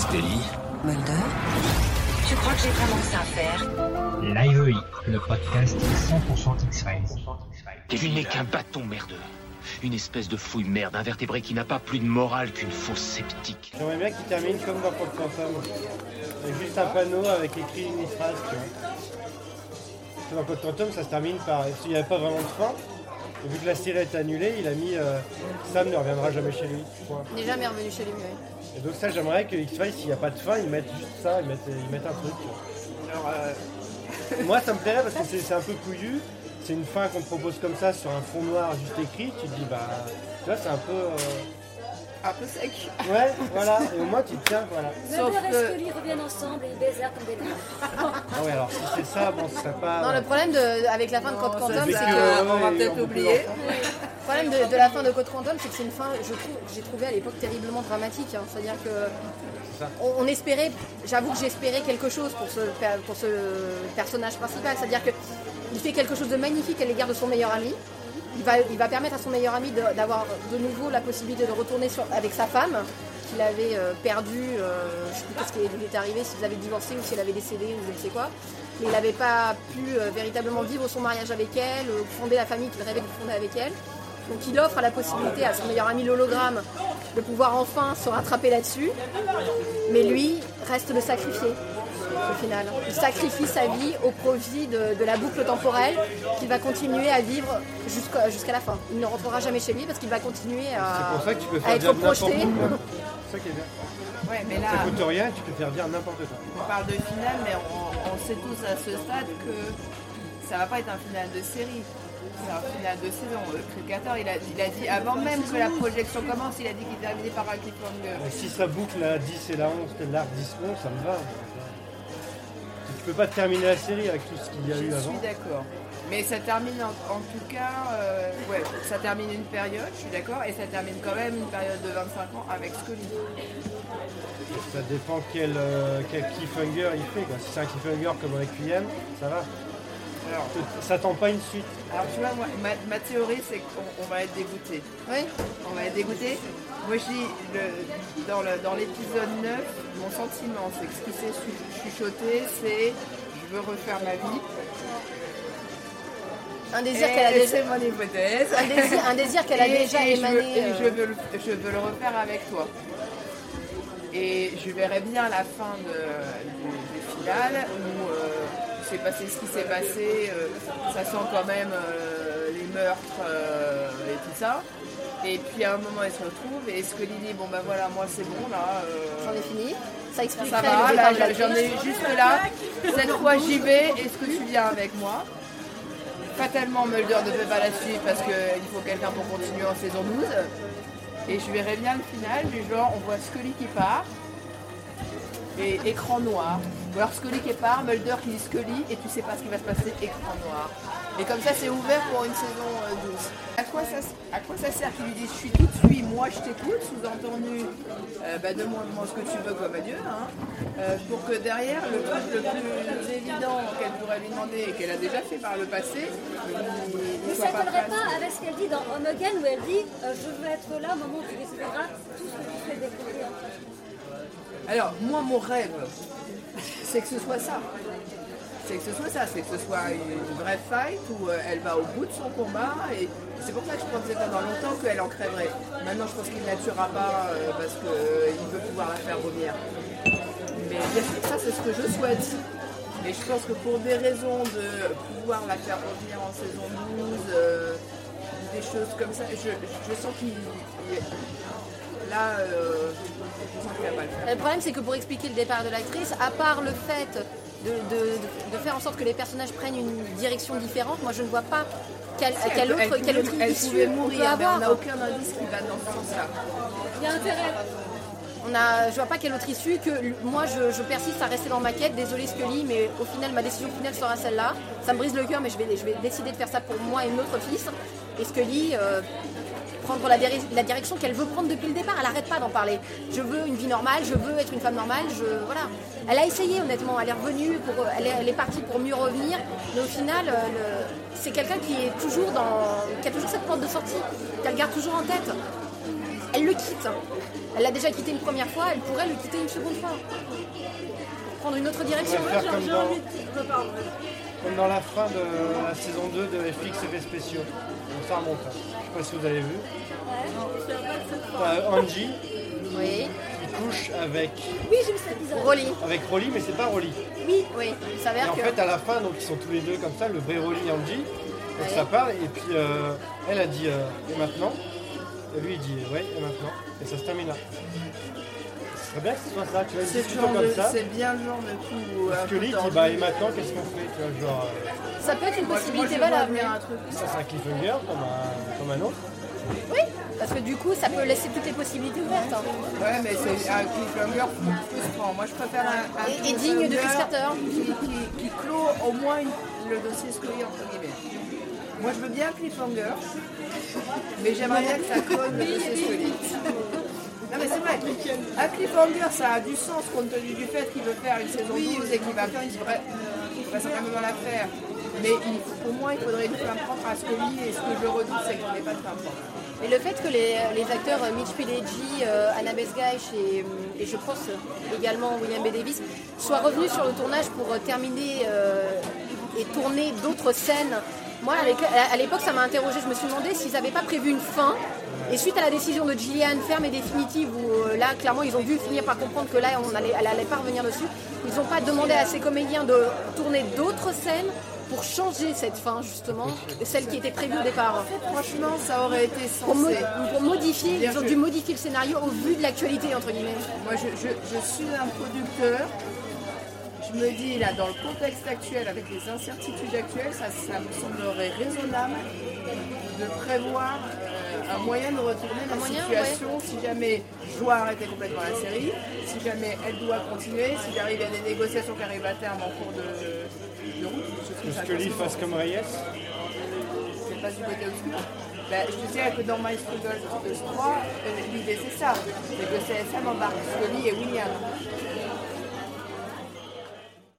Scully. Mulder Tu crois que j'ai vraiment ça à faire Live le podcast 100% X-Files. Tu n'es qu'un bâton merdeux. Une espèce de fouille merde invertébré qui n'a pas plus de morale qu'une fausse sceptique. J'aimerais bien qu'il termine comme dans Code Quantum. Avec juste un panneau avec écrit une phrase, tu vois. Dans Code Quantum, ça se termine par. S'il n'y avait pas vraiment de fin, et vu que la série est annulée, il a mis euh, Sam ne reviendra jamais chez lui. Il n'est jamais revenu chez lui, oui. Et donc, ça, j'aimerais que X-Files, s'il n'y a pas de fin, ils mettent juste ça, ils mettent, ils mettent un truc. Alors, euh, Moi, ça me plairait parce que c'est un peu couillu. C'est une fin qu'on te propose comme ça sur un fond noir juste écrit. Tu te dis, bah, tu vois, c'est un peu. euh, un peu sec. Ouais, voilà. Et au moins, tu te tiens, voilà. Sauf Mulder et que- Scully reviennent ensemble et ils baisèrent comme des nains. Ah ouais, alors si c'est ça, bon, ce serait pas. Non, le problème de, avec la fin de Code Quantum, c'est que, euh, on va peut-être on peut oublier. plus Le problème de, de la fin de Code Quantum, c'est que c'est une fin, je trouve, que j'ai trouvé à l'époque terriblement dramatique. hein. C'est-à-dire que ça. on, on espérait, j'avoue que j'espérais quelque chose pour ce, pour ce personnage principal. C'est-à-dire que il fait quelque chose de magnifique à l'égard de son meilleur ami. Il va, permettre à son meilleur ami d'avoir de, nouveau la possibilité de retourner avec sa femme qu'il avait euh, perdue. euh, je ne sais plus ce qui lui était arrivé, s'ils avaient divorcé ou si elle avait décédé ou je ne sais quoi. Mais il n'avait pas pu euh, véritablement vivre son mariage avec elle, fonder la famille qu'il rêvait de fonder avec elle. Donc il offre la possibilité à son meilleur ami l'hologramme de pouvoir enfin se rattraper là-dessus. Mais lui reste le sacrifié au final. Il sacrifie sa vie au profit de, de la boucle temporelle qu'il va continuer à vivre jusqu'à la fin. Il ne rentrera jamais chez lui parce qu'il va continuer à, pour ça que tu peux à faire être projeté. C'est ça qui est bien. Ouais, mais Ça là, coûte rien, tu peux faire dire n'importe quoi. on parle de finale, mais on, on sait tous à ce stade que ça va pas être un final de série. C'est un final de saison. Le Créateur, il a, il a dit, avant même que la projection commence, il a dit qu'il terminait par un cliffhanger. Si ça boucle la 10 et la 11, que l'arc 10 11, ça me va. Tu peux pas terminer la série avec tout ce qu'il y a eu Je avant. suis d'accord. Mais ça termine en, en tout cas, euh, ouais, ça termine une période, je suis d'accord, et ça termine quand même une période de 25 ans avec Scully. Ça dépend quel, euh, quel cliffhanger il fait. Quoi. Si c'est un cliffhanger comme Requiem, ça va. Alors, Ça tend pas une suite. alors tu vois, moi, ma, ma théorie, c'est qu'on on va être dégoûté. Oui. On va être dégoûté. Moi, je dis, le- dans le- dans l'épisode 9, mon sentiment, c'est que ce qui s'est chu- chuchoté, c'est je veux refaire ma vie. Un désir qu'elle a déjà, C'est mon hypothèse. un désir, un désir qu'elle a Et- déjà et je veux- émané. et euh, je, veux le, je veux le refaire avec toi. Et je verrai bien la fin de, du, du final où euh, s'est passé ce qui s'est passé. euh, ça sent quand même euh, les meurtres euh, et tout ça. Et puis à un moment, ils se retrouvent et Scully dit Bon, ben voilà, moi c'est bon là. euh, J'en ai fini. Ça explique ça va, là j'en ai juste là. Cette fois j'y vais, est-ce que tu viens avec moi? Fatalement Mulder ne peut pas la suivre parce qu'il faut quelqu'un pour continuer en saison 12. Et je verrai bien le final, du genre on voit Scully qui part. Et écran noir. Ou alors Scully qui part, Mulder qui dit Scully et tu sais pas ce qui va se passer, écran noir. Et comme ça c'est ouvert pour une saison euh, 12. À quoi ça, à quoi ça sert qu'il lui dise je suis tout suis, moi je t'écoute, sous-entendu euh, bah, demande-moi ce que tu veux comme adieu, hein, euh, pour que derrière le truc le plus évident qu'elle pourrait lui demander et qu'elle a déjà fait par le passé, soit ça pas pas avec ce qu'elle dit dans Home Again où elle dit euh, Je veux être là au moment où tu décideras tout ce que tu fais découvrir. Alors, moi, mon rêve, c'est que ce soit ça. C'est que ce soit ça, c'est que ce soit une vraie fight où euh, elle va au bout de son combat et c'est pour ça que je pensais pendant longtemps qu'elle en crèverait. Maintenant, je pense qu'il ne la tuera pas euh, parce qu'il veut pouvoir la faire vomir. Mais bien sûr, ça, c'est ce que je souhaite. Mais je pense que pour des raisons de pouvoir la faire revenir en saison 12, euh, des choses comme ça, je, je sens qu'il. Là, euh, je sens qu'il va pas le faire. Le problème, c'est que pour expliquer le départ de l'actrice, à part le fait de, de- de faire en sorte que les personnages prennent une direction différente, moi je ne vois pas quelle, Si, quelle elle, autre, elle quelle autre elle issue on peut avoir. on n'a aucun indice qui va dans ce sens-là. Il y a intérêt. On a, je vois pas quelle autre issue que moi je, je persiste à rester dans ma quête. Désolé Scully, mais au final ma décision finale sera celle-là. Ça me brise le cœur, mais je vais, je vais décider de faire ça pour moi et notre fils. Et Scully, euh, prendre la, dire- la direction qu'elle veut prendre depuis le départ. Elle n'arrête pas d'en parler. Je veux une vie normale, je veux être une femme normale. Je, voilà. Elle a essayé honnêtement. Elle est revenue, pour, elle, est, elle est partie pour mieux revenir. Mais au final, euh, c'est quelqu'un qui est toujours dans, qui a toujours cette porte de sortie, qu'elle garde toujours en tête. Elle le quitte. Elle l'a déjà quitté une première fois, elle pourrait le quitter une seconde fois. Pour prendre une autre On direction. faire comme dans, comme dans la fin de la saison 2 de FX Effets Spéciaux. Donc ça remonte. Sais pas si vous avez vu. T'as Angie Oui. qui couche avec, Oui, j'ai vu cet épisode. Rolly. avec Rolly, mais c'est pas Rolly. Oui, oui. Il Et s'avère en que. fait, à la fin, donc ils sont tous les deux comme ça, le vrai Rolly et Angie. Donc Ouais. ça parle, et puis euh, elle a dit euh, et maintenant? Et lui il dit ouais, et maintenant? Et ça se termine là. Ce serait bien que ce soit ça, tu vois, une C'est le discussion genre comme de- ça. c'est bien le genre de coup. Scully dit tordu. bah et maintenant qu'est-ce qu'on fait Tu vois, genre, euh, Ça peut être une possibilité valable. venir un truc. ça c'est un cliffhanger comme un, comme un autre. Oui, parce que du coup, ça peut laisser toutes les possibilités ouvertes. hein. Ouais, mais c'est un cliffhanger frustrant. Moi, je préfère un, un Et- et digne de cliffhanger. Qui, qui, qui clôt au moins une- le dossier Scully, entre guillemets. Moi, je veux bien un cliffhanger, mais j'aimerais bien que ça clone le dossier un cliffhanger, ça a du sens compte tenu du fait qu'il veut faire une saison 12 et qu'il va faire vraie, vraisemblablement la faire. Mais il- pour moi, il faudrait une fin propre à Scully, et ce que je redoute, c'est qu'il n'y ait pas de propre. Et le fait que les, les acteurs euh, Mitch Pileggi, euh, Anna Besgaich et, et je pense euh, également William B. Davis soient revenus sur le tournage pour euh, terminer euh, et tourner d'autres scènes. Moi, à l'époque, ça m'a interrogé. Je me suis demandé s'ils n'avaient pas prévu une fin. Et suite à la décision de Gillian ferme et définitive, où euh, là, clairement, ils ont dû finir par comprendre que là, on allait, elle n'allait pas revenir dessus, ils n'ont pas demandé à ces comédiens de tourner d'autres scènes pour changer cette fin, justement, celle qui était prévue au départ. Franchement, ça aurait été Pour, mo- censé. pour modifier, ils ont dû modifier le scénario au vu de l'actualité, entre guillemets. Moi, je, je- je suis un producteur. Je me dis, là, dans le contexte actuel, avec les incertitudes actuelles, ça, ça me semblerait raisonnable de prévoir euh, un moyen de retourner la moyen, situation si jamais je dois arrêter complètement la série, si jamais elle doit continuer, si j'arrive à des négociations qui arrivent à terme en cours de, de route. trouve Que possible. fasse comme Reyes? C'est pas du côté obscur. Ben, je te dirais que dans My Struggle de 3, euh, l'idée c'est ça. C'est que CSM embarque Scully et William.